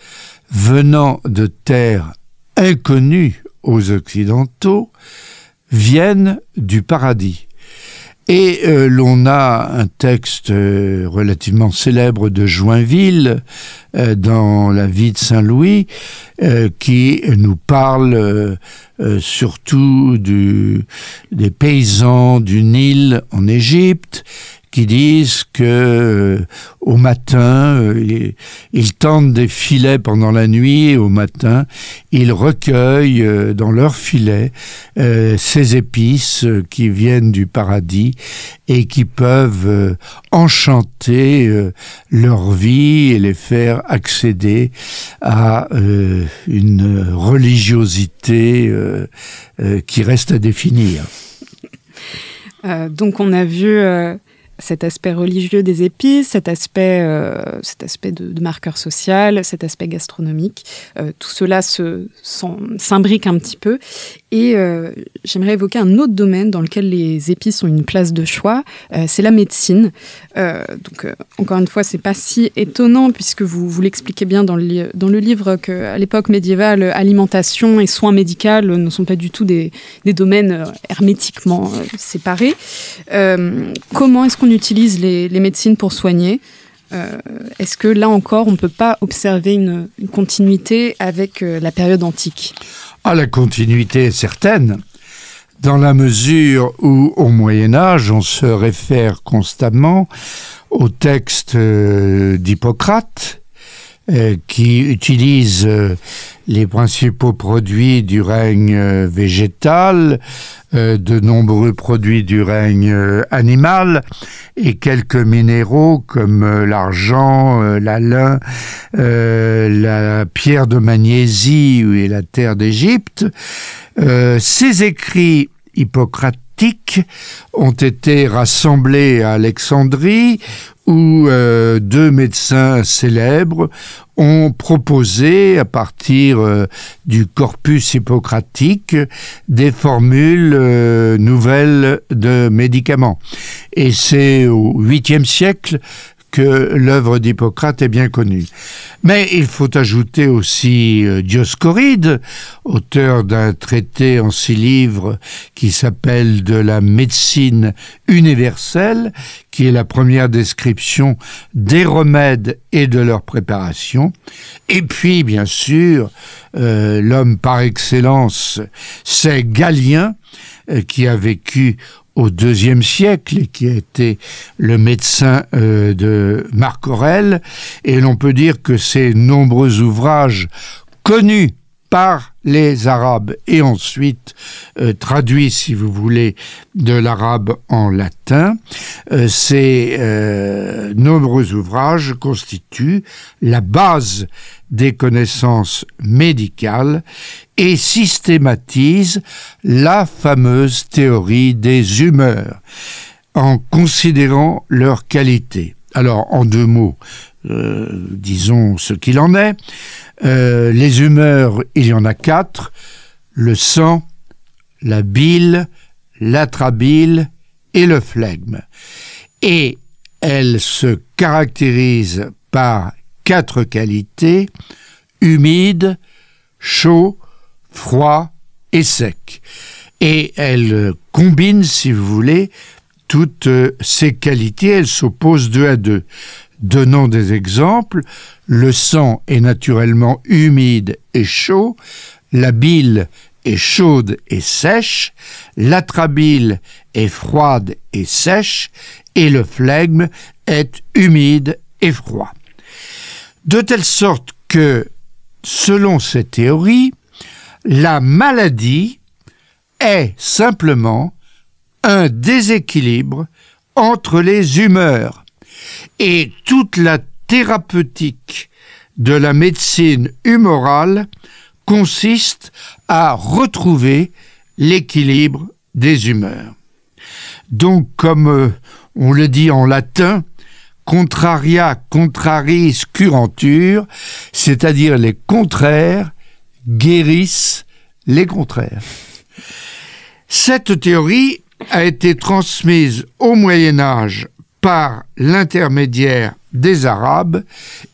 venant de terres inconnues aux Occidentaux, viennent du paradis. Et euh, l'on a un texte euh, relativement célèbre de Joinville euh, dans la vie de Saint-Louis qui nous parle surtout du, des paysans du Nil en Égypte qui disent que euh, au matin, euh, ils, tendent des filets pendant la nuit et au matin, ils recueillent euh, dans leurs filets ces épices qui viennent du paradis et qui peuvent enchanter leur vie et les faire accéder à une religiosité qui reste à définir. donc on a vu cet aspect religieux des épices, cet aspect, euh, cet aspect de, marqueur social, cet aspect gastronomique. Euh, tout cela s'imbrique un petit peu. Et euh, j'aimerais évoquer un autre domaine dans lequel les épices ont une place de choix, c'est la médecine. Donc, encore une fois, c'est pas si étonnant puisque vous, vous l'expliquez bien dans le, dans le livre qu'à l'époque médiévale, alimentation et soins médicaux ne sont pas du tout des, des domaines hermétiquement séparés. comment est-ce qu'on utilise les, médecines pour soigner? Euh, est-ce que là encore, on ne peut pas observer une, continuité avec euh, la période antique? Ah, la continuité est certaine, dans la mesure où, au Moyen Âge, on se réfère constamment au texte euh, d'Hippocrate, qui utilise les principaux produits du règne euh, végétal, euh, de nombreux produits du règne euh, animal et quelques minéraux comme l'argent, la lin, la pierre de Magnésie et la terre d'Égypte. ces écrits hippocratiques hippocratique ont été rassemblés à Alexandrie où euh, deux médecins célèbres ont proposé, à partir euh, du corpus hippocratique, des formules euh, nouvelles de médicaments. Et c'est au 8e siècle que l'œuvre d'Hippocrate est bien connue. Mais il faut ajouter aussi euh, Dioscoride, auteur d'un traité en six livres qui s'appelle De la médecine universelle, qui est la première description des remèdes et de leur préparation. Et puis, bien sûr, euh, l'homme par excellence, c'est Galien, euh, qui a vécu au deuxième siècle et qui a été le médecin euh, de Marc Aurèle. Et l'on peut dire que ces nombreux ouvrages connus par les Arabes et ensuite euh, traduits, si vous voulez, de l'arabe en latin. Euh, ces nombreux ouvrages constituent la base des connaissances médicales et systématise la fameuse théorie des humeurs en considérant leur qualité. Alors, en deux mots, euh, disons ce qu'il en est. Euh, les humeurs, il y en a quatre. Le sang, la bile, l'atrabile et le flegme. Et elles se caractérisent par quatre qualités, humide, chaud, froid et sec. Et elle combine, si vous voulez, toutes ces qualités, elles s'opposent deux à deux. Donnant des exemples, le sang est naturellement humide et chaud, la bile est chaude et sèche, l'atrabile est froide et sèche, et le flegme est humide et froid. De telle sorte que, selon cette théorie, la maladie est simplement un déséquilibre entre les humeurs et toute la thérapeutique de la médecine humorale consiste à retrouver l'équilibre des humeurs. Donc, comme euh, on le dit en latin, contraria contraris curantur, c'est-à-dire les contraires guérissent les contraires. Cette théorie a été transmise au Moyen Âge par l'intermédiaire des Arabes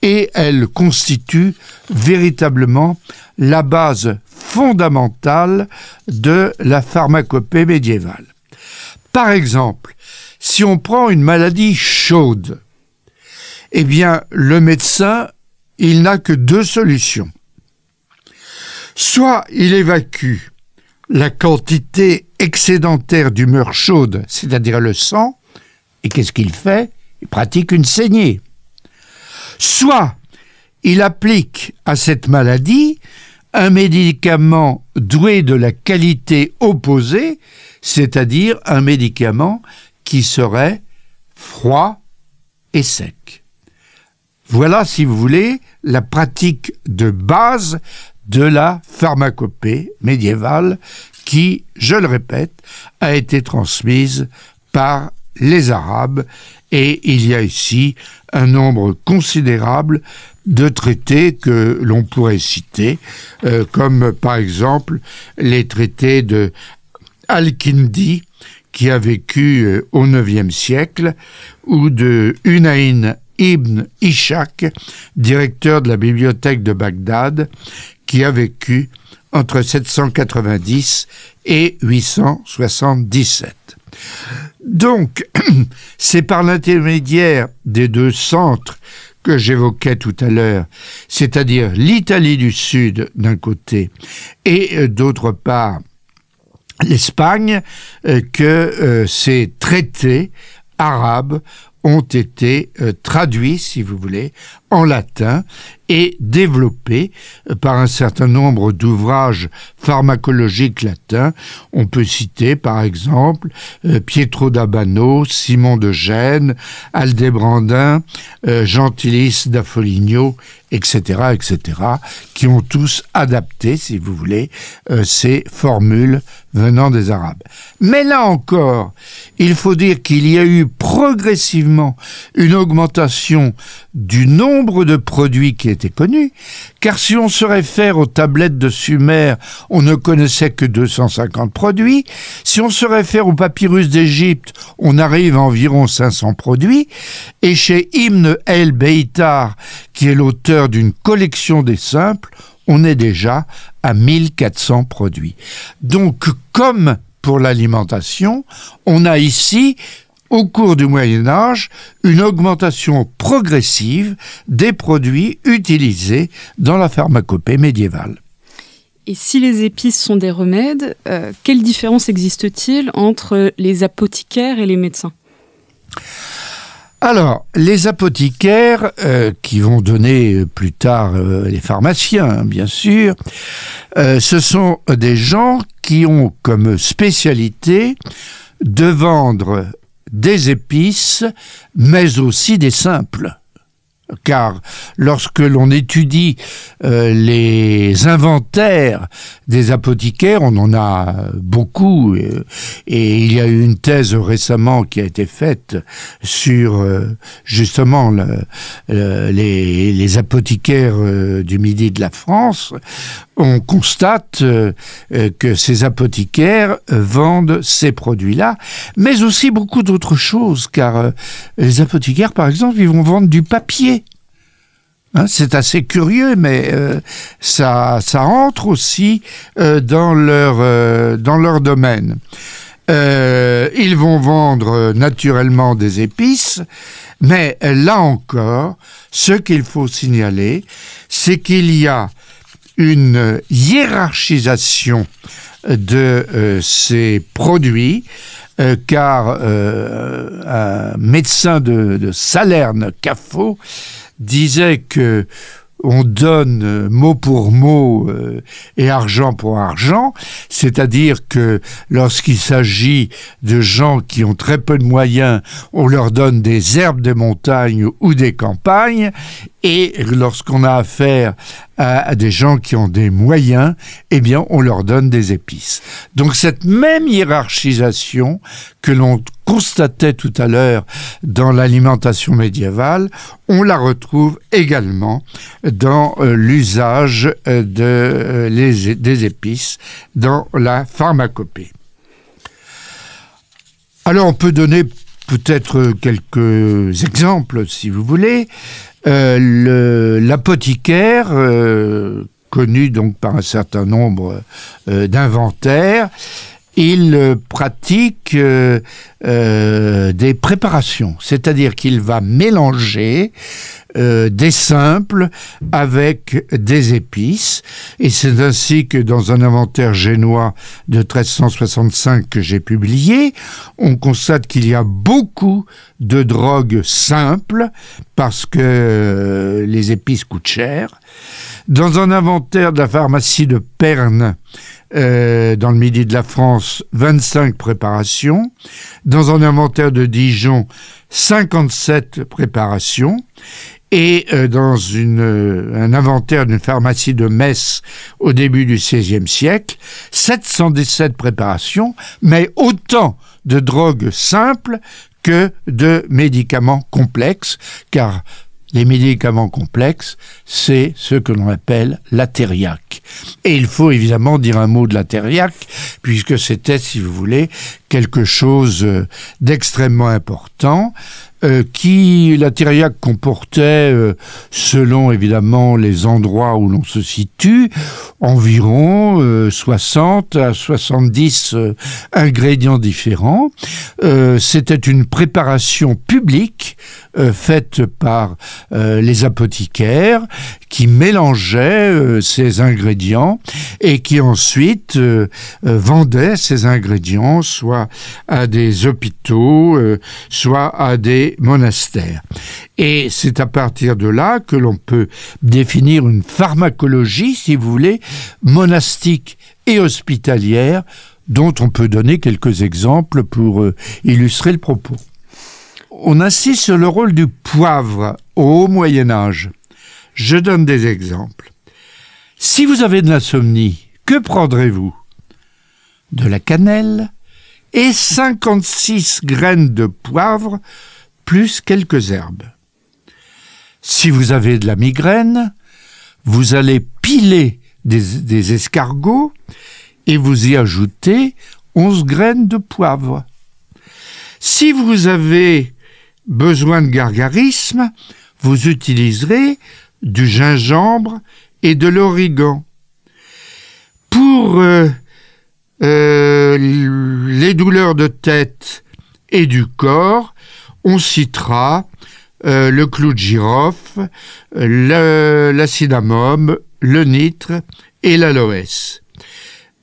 et elle constitue véritablement la base fondamentale de la pharmacopée médiévale. Par exemple, si on prend une maladie chaude, eh bien, le médecin, il n'a que deux solutions. Soit il évacue la quantité excédentaire d'humeur chaude, c'est-à-dire le sang, et qu'est-ce qu'il fait? Il pratique une saignée. Soit il applique à cette maladie un médicament doué de la qualité opposée, c'est-à-dire un médicament qui serait froid et sec. Voilà, si vous voulez, la pratique de base de la pharmacopée médiévale qui, je le répète, a été transmise par les Arabes et il y a ici un nombre considérable de traités que l'on pourrait citer, euh, comme par exemple les traités de Al-Kindi, qui a vécu euh, au IXe siècle, ou de Unayn Ibn Ishaq, directeur de la bibliothèque de Bagdad, qui a vécu entre 790 et 877. Donc, c'est par l'intermédiaire des deux centres que j'évoquais tout à l'heure, c'est-à-dire l'Italie du Sud d'un côté et euh, d'autre part l'Espagne, euh, que euh, ces traités arabes ont été traduits, si vous voulez, en latin et développé par un certain nombre d'ouvrages pharmacologiques latins. On peut citer par exemple euh, Pietro d'Abano, Simon de Gênes, Aldébrandin, euh, Gentilis da Foligno, etc., etc., qui ont tous adapté, si vous voulez, euh, ces formules venant des Arabes. Mais là encore, il faut dire qu'il y a eu progressivement une augmentation du nombre de produits qui étaient connus, car si on se réfère aux tablettes de Sumer, on ne connaissait que 250 produits, si on se réfère aux papyrus d'Égypte, on arrive à environ 500 produits, et chez Ibn el-Beitar, qui est l'auteur d'une collection des simples, on est déjà à 1400 produits. Donc, comme pour l'alimentation, on a ici au cours du Moyen Âge une augmentation progressive des produits utilisés dans la pharmacopée médiévale. Et si les épices sont des remèdes, euh, quelle différence existe-t-il entre les apothicaires et les médecins? Alors, les apothicaires, euh, qui vont donner plus tard euh, les pharmaciens, hein, bien sûr, ce sont des gens qui ont comme spécialité de vendre des épices, mais aussi des simples car lorsque l'on étudie euh, les inventaires des apothicaires, on en a beaucoup, euh, et, il y a eu une thèse récemment qui a été faite sur euh, justement les, les, apothicaires du midi de la France. On constate que ces apothicaires vendent ces produits-là, mais aussi beaucoup d'autres choses, car les apothicaires, par exemple, ils vont vendre du papier Hein, c'est assez curieux, mais euh, ça, ça entre aussi euh, dans, leur, euh, dans leur domaine. ils vont vendre naturellement des épices, mais là encore, ce qu'il faut signaler, c'est qu'il y a une hiérarchisation de ces produits, car un médecin de, de Salerne, Cafo, disait que on donne euh, mot pour mot euh, et argent pour argent, c'est-à-dire que lorsqu'il s'agit de gens qui ont très peu de moyens, on leur donne des herbes de montagne ou des campagnes, et lorsqu'on a affaire à des gens qui ont des moyens, eh bien, on leur donne des épices. Donc cette même hiérarchisation que l'on constatait tout à l'heure dans l'alimentation médiévale, on la retrouve également dans euh, l'usage euh, euh, des épices dans la pharmacopée. Alors on peut donner peut-être quelques exemples si vous voulez. Euh, l'apothicaire, euh, connu donc par un certain nombre euh, d'inventaires, il pratique des préparations, c'est-à-dire qu'il va mélanger euh, des simples avec des épices. Et c'est ainsi que dans un inventaire génois de 1365 que j'ai publié, on constate qu'il y a beaucoup de drogues simples parce que euh, les épices coûtent cher. Dans un inventaire de la pharmacie de Perne, euh, dans le midi de la France, 25 préparations. Dans un inventaire de Dijon, 57 préparations et euh, dans euh, un inventaire d'une pharmacie de Metz au début du XVIe siècle, 717 préparations, mais autant de drogues simples que de médicaments complexes, car les médicaments complexes, c'est ce que l'on appelle la thériaque. Et il faut évidemment dire un mot de la thériaque, puisque c'était, si vous voulez, quelque chose euh, d'extrêmement important. Euh, qui la Thériaque comportait, euh, selon évidemment les endroits où l'on se situe, environ 60 à 70 ingrédients différents. C'était une préparation publique faite par les apothicaires qui mélangeaient ces ingrédients et qui ensuite vendaient ces ingrédients soit à des hôpitaux, soit à des des monastères. Et c'est à partir de là que l'on peut définir une pharmacologie, si vous voulez, monastique et hospitalière, dont on peut donner quelques exemples pour euh, illustrer le propos. On insiste sur le rôle du poivre au Moyen Âge. Je donne des exemples. Si vous avez de l'insomnie, que prendrez-vous? De la cannelle et 56 graines de poivre quelques herbes. Si vous avez de la migraine, vous allez piler des, des escargots et vous y ajoutez 11 graines de poivre. Si vous avez besoin de gargarisme, vous utiliserez du gingembre et de l'origan. Pour euh, euh, les douleurs de tête et du corps, on citera euh, le clou de girofle, le, la cinnamome, le nitre et l'aloès.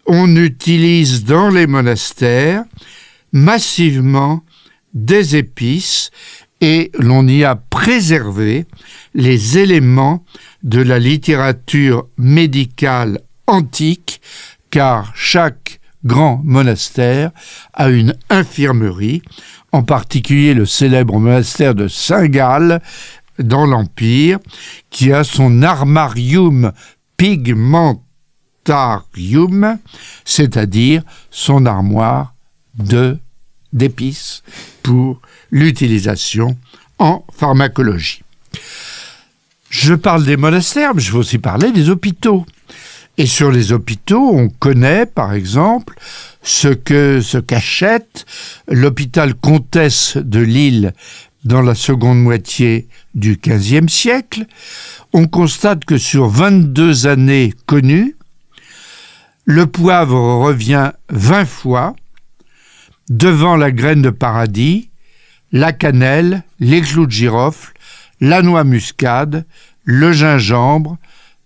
On utilise dans les monastères massivement des épices et l'on y a préservé les éléments de la littérature médicale antique, car chaque grand monastère a une infirmerie, en particulier le célèbre monastère de Saint-Gall dans l'Empire, qui a son armarium pigmentarium, c'est-à-dire son armoire de d'épices pour l'utilisation en pharmacologie. Je parle des monastères, mais je veux aussi parler des hôpitaux. Et sur les hôpitaux, on connaît, par exemple, ce que ce qu'achète l'hôpital Comtesse de Lille dans la seconde moitié du XVe siècle. On constate que sur 22 années connues, le poivre revient 20 fois devant la graine de paradis, la cannelle, les clous de girofle, la noix muscade, le gingembre,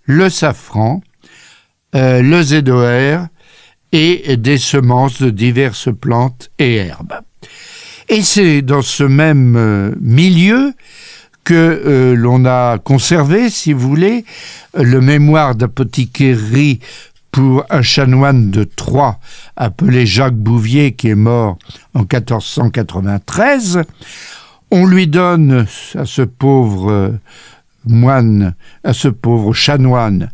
le safran, euh, le zédoère et des semences de diverses plantes et herbes. Et c'est dans ce même euh, milieu que euh, l'on a conservé, si vous voulez, le mémoire d'apothicarie pour un chanoine de Troyes appelé Jacques Bouvier qui est mort en 1493. On lui donne à ce pauvre moine, à ce pauvre chanoine,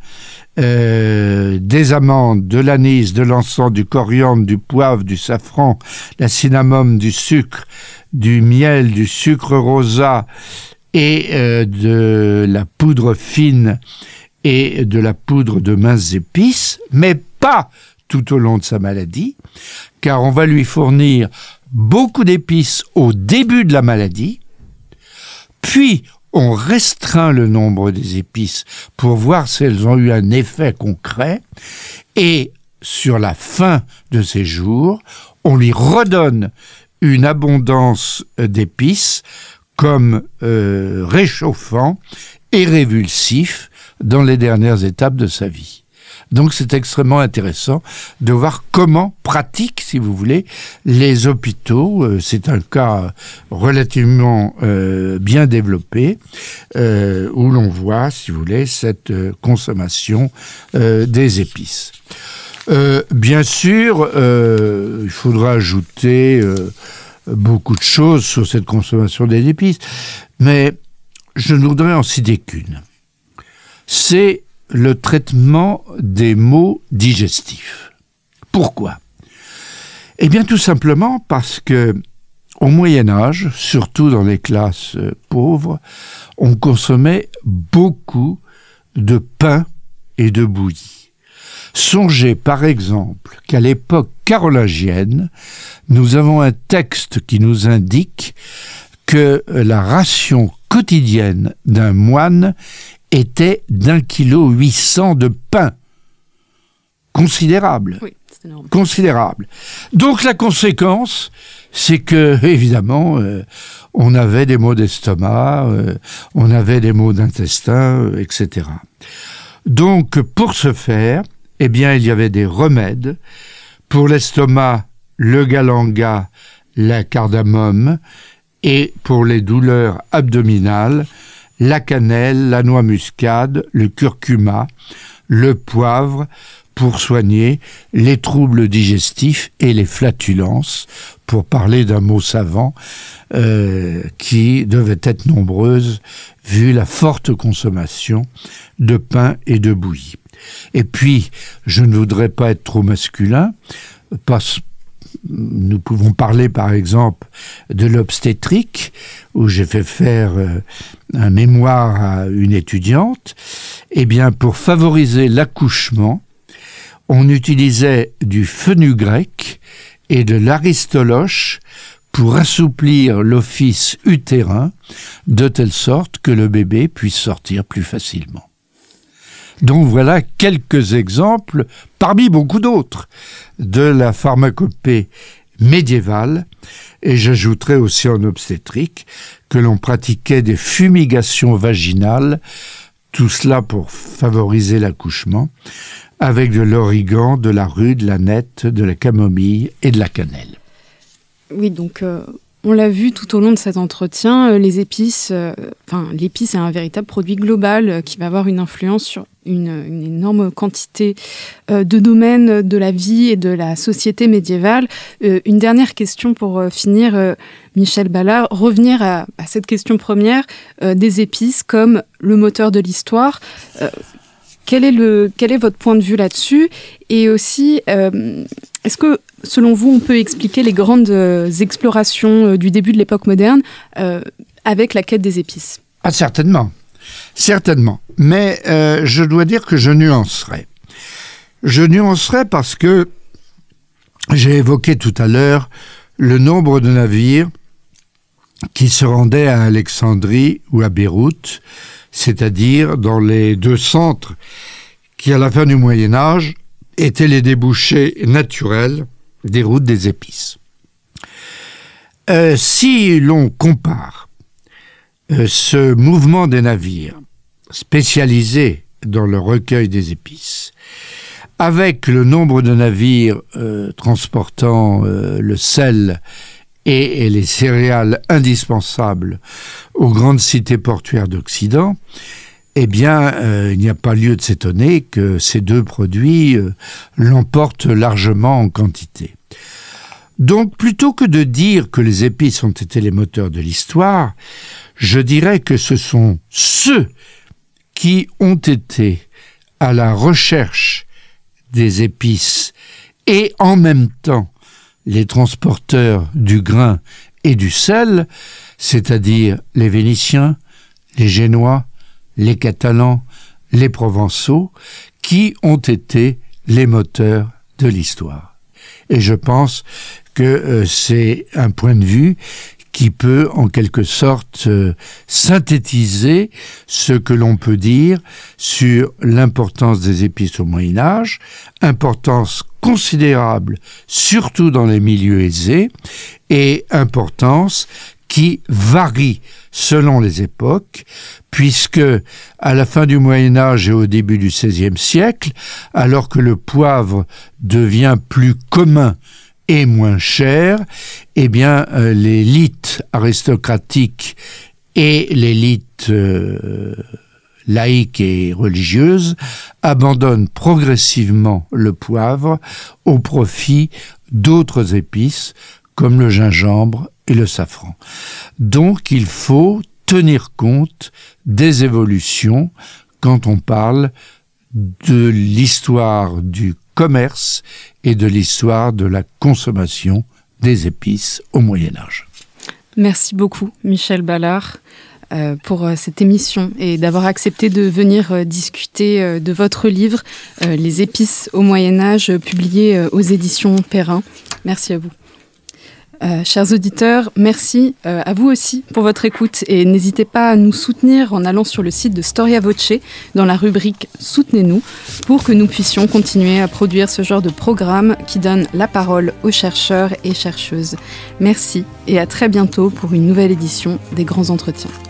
euh, des amandes, de l'anis, de l'encens, du coriandre, du poivre, du safran, la cinnamome, du sucre, du miel, du sucre rosa et euh, de la poudre fine et de la poudre de minces épices, mais pas tout au long de sa maladie, car on va lui fournir beaucoup d'épices au début de la maladie, puis on restreint le nombre des épices pour voir si elles ont eu un effet concret, et sur la fin de ses jours, on lui redonne une abondance d'épices comme euh, réchauffant et révulsif dans les dernières étapes de sa vie. Donc c'est extrêmement intéressant de voir comment pratiquent, si vous voulez, les hôpitaux. Euh, c'est un cas relativement euh, bien développé euh, où l'on voit, si vous voulez, cette consommation des épices. bien sûr, il faudra ajouter beaucoup de choses sur cette consommation des épices, mais je ne voudrais en citer qu'une c'est le traitement des maux digestifs. Pourquoi? Eh bien tout simplement parce que au Moyen Âge, surtout dans les classes euh, pauvres, on consommait beaucoup de pain et de bouillie. Songez par exemple qu'à l'époque carolingienne, nous avons un texte qui nous indique que la ration quotidienne d'un moine était d'un kilo huit cents de pain. Considérable. Oui, Considérable. Donc la conséquence, c'est que, évidemment, euh, on avait des maux d'estomac, euh, on avait des maux d'intestin, euh, etc. Donc, pour ce faire, eh bien, il y avait des remèdes. Pour l'estomac, le galanga, la cardamome, Et pour les douleurs abdominales, la cannelle, la noix muscade, le curcuma, le poivre pour soigner les troubles digestifs et les flatulences, pour parler d'un mot savant euh, qui devait être nombreuse vu la forte consommation de pain et de bouillie. Et puis, je ne voudrais pas être trop masculin, parce nous pouvons parler par exemple de l'obstétrique, où j'ai fait faire euh, un mémoire à une étudiante. Eh bien, pour favoriser l'accouchement, on utilisait du fenugrec et de l'aristoloche pour assouplir l'office utérin de telle sorte que le bébé puisse sortir plus facilement. Donc voilà quelques exemples, parmi beaucoup d'autres, de la pharmacopée médiévale, et j'ajouterai aussi en obstétrique que l'on pratiquait des fumigations vaginales, tout cela pour favoriser l'accouchement, avec de l'origan, de la rue, de la nette, de la camomille et de la cannelle. Oui, donc euh, on l'a vu tout au long de cet entretien, euh, les épices, euh, enfin l'épice est un véritable produit global qui va avoir une influence sur une, énorme quantité de domaines de la vie et de la société médiévale. une dernière question pour finir, Michel Ballard, revenir à, cette question première des épices comme le moteur de l'histoire. Quel quel est votre point de vue là-dessus? Et aussi, est-ce que selon vous, on peut expliquer les grandes euh, explorations euh, du début de l'époque moderne euh, avec la quête des épices? Ah, certainement. Certainement. Mais je dois dire que je nuancerai. Je nuancerai parce que j'ai évoqué tout à l'heure le nombre de navires qui se rendaient à Alexandrie ou à Beyrouth, c'est-à-dire dans les deux centres qui, à la fin du Moyen Âge, étaient les débouchés naturels des routes des épices. Euh, si l'on compare euh, ce mouvement des navires spécialisés dans le recueil des épices avec le nombre de navires euh, transportant le sel et, les céréales indispensables aux grandes cités portuaires d'Occident, eh bien, il n'y a pas lieu de s'étonner que ces deux produits l'emportent largement en quantité. Donc plutôt que de dire que les épices ont été les moteurs de l'histoire, je dirais que ce sont ceux qui ont été à la recherche des épices et en même temps les transporteurs du grain et du sel, c'est-à-dire les Vénitiens, les Génois, les Catalans, les Provençaux, qui ont été les moteurs de l'histoire. Et je pense que euh, c'est un point de vue qui peut en quelque sorte euh, synthétiser ce que l'on peut dire sur l'importance des épices au Moyen Âge, importance considérable surtout dans les milieux aisés, et importance qui varie selon les époques, puisque à la fin du Moyen Âge et au début du XVIe siècle, alors que le poivre devient plus commun et moins cher, eh bien, euh, l'élite aristocratique et l'élite euh, laïque et religieuse abandonnent progressivement le poivre au profit d'autres épices comme le gingembre et le safran. Donc il faut tenir compte des évolutions quand on parle de l'histoire du commerce et de l'histoire de la consommation des épices au Moyen Âge. Merci beaucoup Michel Ballard. Euh, pour euh, cette émission et d'avoir accepté de venir euh, discuter de votre livre Les épices au Moyen Âge publié aux éditions Perrin. Merci à vous. Euh, chers auditeurs, merci euh, à vous aussi pour votre écoute et n'hésitez pas à nous soutenir en allant sur le site de Storia Voce dans la rubrique Soutenez-nous pour que nous puissions continuer à produire ce genre de programme qui donne la parole aux chercheurs et chercheuses. Merci et à très bientôt pour une nouvelle édition des grands entretiens.